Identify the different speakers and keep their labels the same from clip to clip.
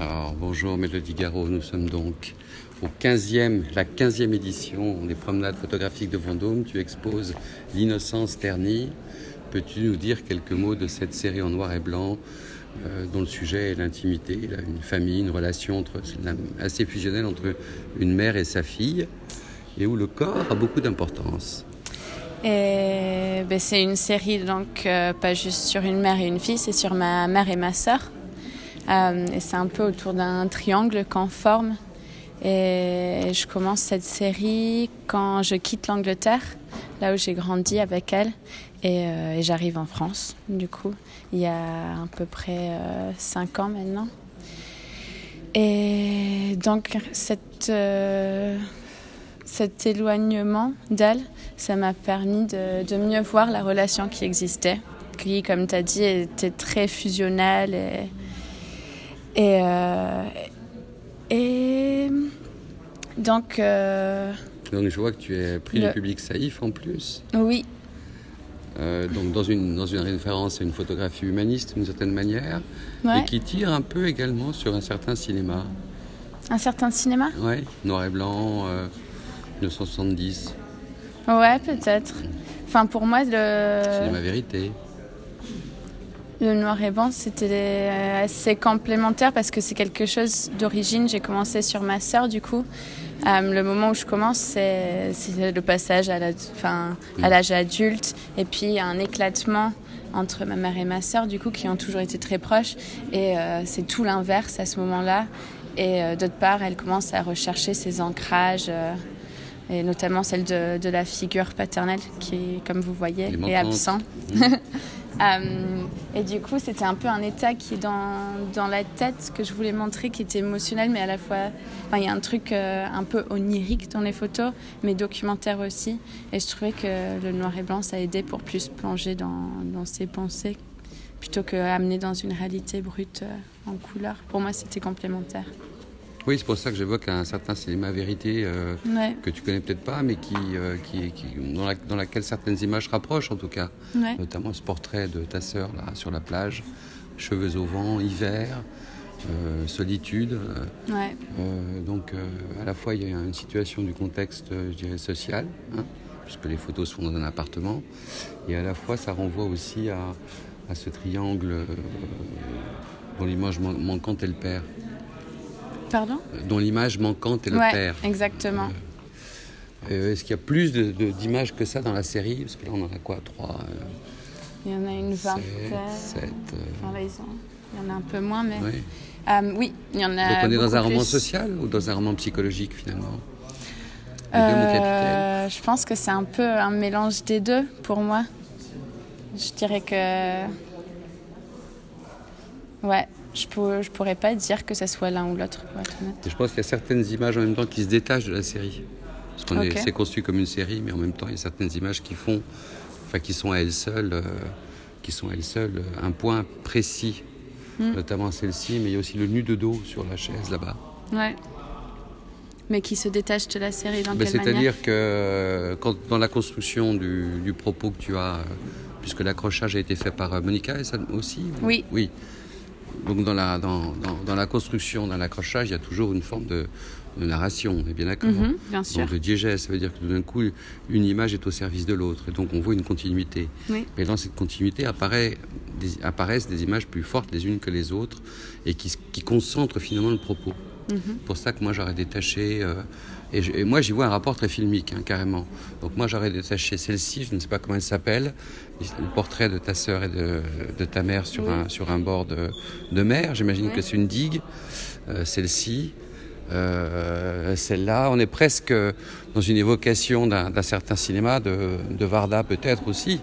Speaker 1: Alors, bonjour Mélodie Garot, nous sommes donc au 15e, la 15e édition des promenades photographiques de Vendôme. Tu exposes L'innocence ternie. Peux-tu nous dire quelques mots de cette série en noir et blanc euh, dont le sujet est l'intimité, une famille, une relation entre, assez fusionnelle entre une mère et sa fille et où le corps a beaucoup d'importance?
Speaker 2: Ben, c'est une série donc euh, pas juste sur une mère et une fille, c'est sur ma mère et ma sœur. Euh, et c'est un peu autour d'un triangle qu'on forme. Et je commence cette série quand je quitte l'Angleterre, là où j'ai grandi avec elle, et, euh, j'arrive en France, du coup, il y a à peu près euh, cinq ans maintenant. Et donc cette, cet éloignement d'elle, ça m'a permis de, mieux voir la relation qui existait, qui, comme tu as dit, était très fusionnelle et, euh, et donc.
Speaker 1: Euh, donc je vois que tu es pris du public Saïf en plus.
Speaker 2: Oui.
Speaker 1: Euh, donc dans une, dans une référence à une photographie humaniste d'une certaine manière, et qui tire un peu également sur un certain cinéma.
Speaker 2: Un certain cinéma?
Speaker 1: Oui, noir et blanc, 1970.
Speaker 2: Ouais, peut-être. Enfin, pour moi, le.
Speaker 1: Cinéma vérité.
Speaker 2: Le noir et blanc, c'était euh, assez complémentaire parce que c'est quelque chose d'origine. J'ai commencé sur ma sœur, du coup. Euh, le moment où je commence, c'est le passage à l'âge adulte et puis un éclatement entre ma mère et ma sœur, du coup, qui ont toujours été très proches. Et euh, c'est tout l'inverse à ce moment-là. Et d'autre part, elle commence à rechercher ses ancrages et notamment celle de, de, la figure paternelle qui, comme vous voyez, est absent. Mmh. Euh, et du coup, c'était un peu un état qui est dans, dans, la tête que je voulais montrer, qui était émotionnel, mais à la fois, il y a un truc euh, un peu onirique dans les photos, mais documentaire aussi. Et je trouvais que le noir et blanc, ça aidait pour plus plonger dans, dans ses pensées, plutôt qu'amener dans une réalité brute euh, en couleur. Pour moi, c'était complémentaire.
Speaker 1: Oui, c'est pour ça que j'évoque un certain cinéma vérité euh, que tu connais peut-être pas, mais qui, euh, qui, dans, la, dans, laquelle certaines images rapprochent en tout cas. Notamment ce portrait de ta sœur là sur la plage, cheveux au vent, hiver, euh, solitude. donc à la fois il y a une situation du contexte, je dirais, social, hein, puisque les photos se font dans un appartement, et à la fois ça renvoie aussi à, à ce triangle dont l'image manquante est le père.
Speaker 2: Pardon
Speaker 1: Dont l'image manquante est le
Speaker 2: ouais,
Speaker 1: père.
Speaker 2: Exactement.
Speaker 1: Euh, euh, est-ce qu'il y a plus d'images que ça dans la série? Parce que là, on en a quoi? Trois euh,
Speaker 2: Il y en a une vingtaine.
Speaker 1: Sept.
Speaker 2: Enfin, là, il y en a un peu moins, mais. Oui, il y en a.
Speaker 1: Donc on est dans un roman social ou dans un roman psychologique finalement?
Speaker 2: Je pense que c'est un peu un mélange des deux pour moi. Je dirais que. Ouais, je ne pourrais pas dire que ce soit l'un ou l'autre,
Speaker 1: je pense qu'il y a certaines images en même temps qui se détachent de la série. Parce qu'on est, c'est construit comme une série, mais en même temps, il y a certaines images qui font, enfin, qui sont à elles seules, euh, qui sont à elles seules un point précis, hmm. notamment celle-ci, mais il y a aussi le nu de dos sur la chaise là-bas.
Speaker 2: Ouais. Mais qui se détache de la série dans
Speaker 1: ben, C'est-à-dire que quand, dans la construction du, du, propos que tu as, euh, puisque l'accrochage a été fait par euh, Monica et ça aussi
Speaker 2: Oui.
Speaker 1: Oui. Donc dans la, dans, dans, la construction, dans l'accrochage, il y a toujours une forme de, narration, on est bien d'accord
Speaker 2: mhm, Bien sûr.
Speaker 1: Donc le diégèse, ça veut dire que tout d'un coup, une image est au service de l'autre, et donc on voit une continuité.
Speaker 2: Oui.
Speaker 1: Mais dans cette continuité apparaît, des, apparaissent des images plus fortes les unes que les autres, et qui, qui concentrent finalement le propos. C'est mhm. pour ça que moi j'aurais détaché euh, et, moi, j'y vois un rapport très filmique, hein, carrément. Donc moi, j'aurais détaché celle-ci, je ne sais pas comment elle s'appelle, le portrait de ta sœur et de, ta mère sur, un, sur un bord de, mer. J'imagine que c'est une digue. Euh, celle-ci, euh, celle-là, on est presque dans une évocation d'un certain cinéma, de, Varda peut-être aussi.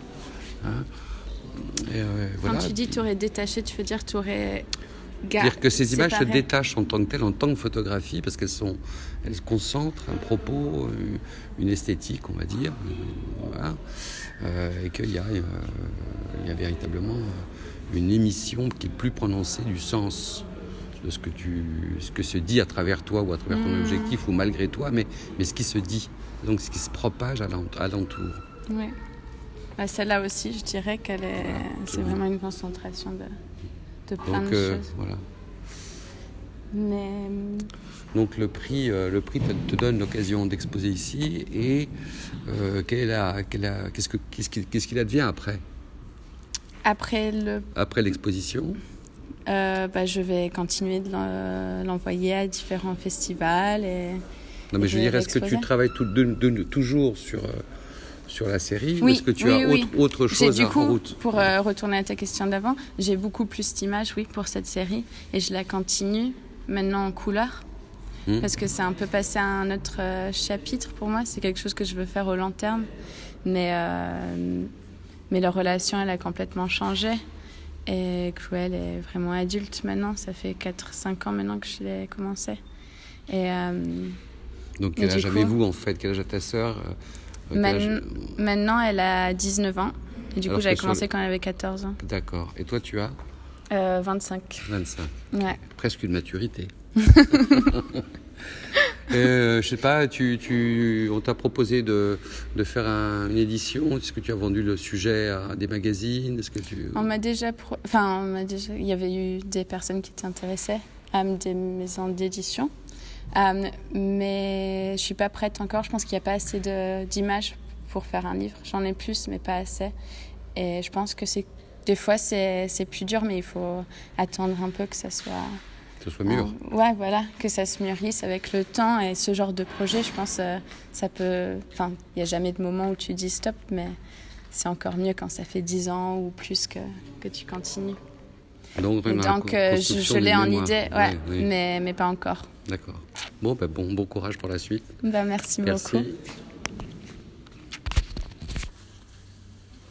Speaker 1: Hein.
Speaker 2: Quand tu dis tu aurais détaché, tu veux dire tu aurais
Speaker 1: dire que ces images se détachent en tant que telles, en tant que photographie, parce qu'elles sont, elles concentrent un propos, euh, une esthétique, on va dire, voilà. euh, et qu'il y, a, euh, il y a véritablement une émission qui est plus prononcée du sens de ce que, tu, ce que se dit à travers toi ou à travers ton mmh. objectif ou malgré toi, mais, mais ce qui se dit, donc ce qui se propage à l'entour.
Speaker 2: Oui. Bah, celle-là aussi, je dirais qu'elle est, c'est vraiment une concentration de, de plein de
Speaker 1: euh,
Speaker 2: choses.
Speaker 1: Voilà.
Speaker 2: Mais
Speaker 1: donc le prix, euh, le prix te, donne l'occasion d'exposer ici et euh, qu'est-ce qu'il qu advient après?
Speaker 2: Après le.
Speaker 1: Après l'exposition?
Speaker 2: Euh, bah, je vais continuer de l'envoyer à différents festivals et.
Speaker 1: Non mais je veux dire, est-ce que tu travailles tout, de, toujours sur euh, sur la série
Speaker 2: oui,
Speaker 1: ou est-ce que tu as Autre, autre, chose
Speaker 2: du coup,
Speaker 1: en route
Speaker 2: Pour retourner à ta question d'avant, j'ai beaucoup plus d'images, oui, pour cette série et je la continue maintenant en couleur. Hmm. Parce que c'est un peu passé à un autre euh, chapitre pour moi. C'est quelque chose que je veux faire au long terme. Mais, euh, mais leur relation, elle a complètement changé. Et Cruel est vraiment adulte maintenant. Ça fait 4-5 ans maintenant que je l'ai commencé. Et, euh,
Speaker 1: Donc, quel âge avez-vous en fait? Quel âge a ta sœur?
Speaker 2: Maintenant, elle a 19 ans. Et du coup, j'avais commencé quand elle avait 14 ans.
Speaker 1: D'accord. Et toi, tu as
Speaker 2: 25.
Speaker 1: 25.
Speaker 2: Ouais.
Speaker 1: Presque une maturité. euh, je sais pas, tu, tu, on t'a proposé de, de faire une édition. Est-ce que tu as vendu le sujet à des magazines? Est-ce que tu...
Speaker 2: On m'a déjà, enfin, on déjà, il y avait eu des personnes qui intéressées à des maisons d'édition, euh, mais je suis pas prête encore. Je pense qu'il n'y a pas assez d'images pour faire un livre. J'en ai plus, mais pas assez. Et je pense que c'est des fois c'est plus dur, mais il faut attendre un peu que ça soit
Speaker 1: que ce soit mûr.
Speaker 2: Euh, ouais, voilà, que ça se mûrisse avec le temps et ce genre de projet, je pense, euh, ça peut. Enfin, il n'y a jamais de moment où tu dis stop, mais c'est encore mieux quand ça fait 10 ans ou plus que, que tu continues.
Speaker 1: Donc,
Speaker 2: donc euh, je, l'ai en idée, ouais, Mais, mais pas encore.
Speaker 1: D'accord. Bon, bah, bon, bon courage pour la suite.
Speaker 2: Bah, merci, merci. beaucoup.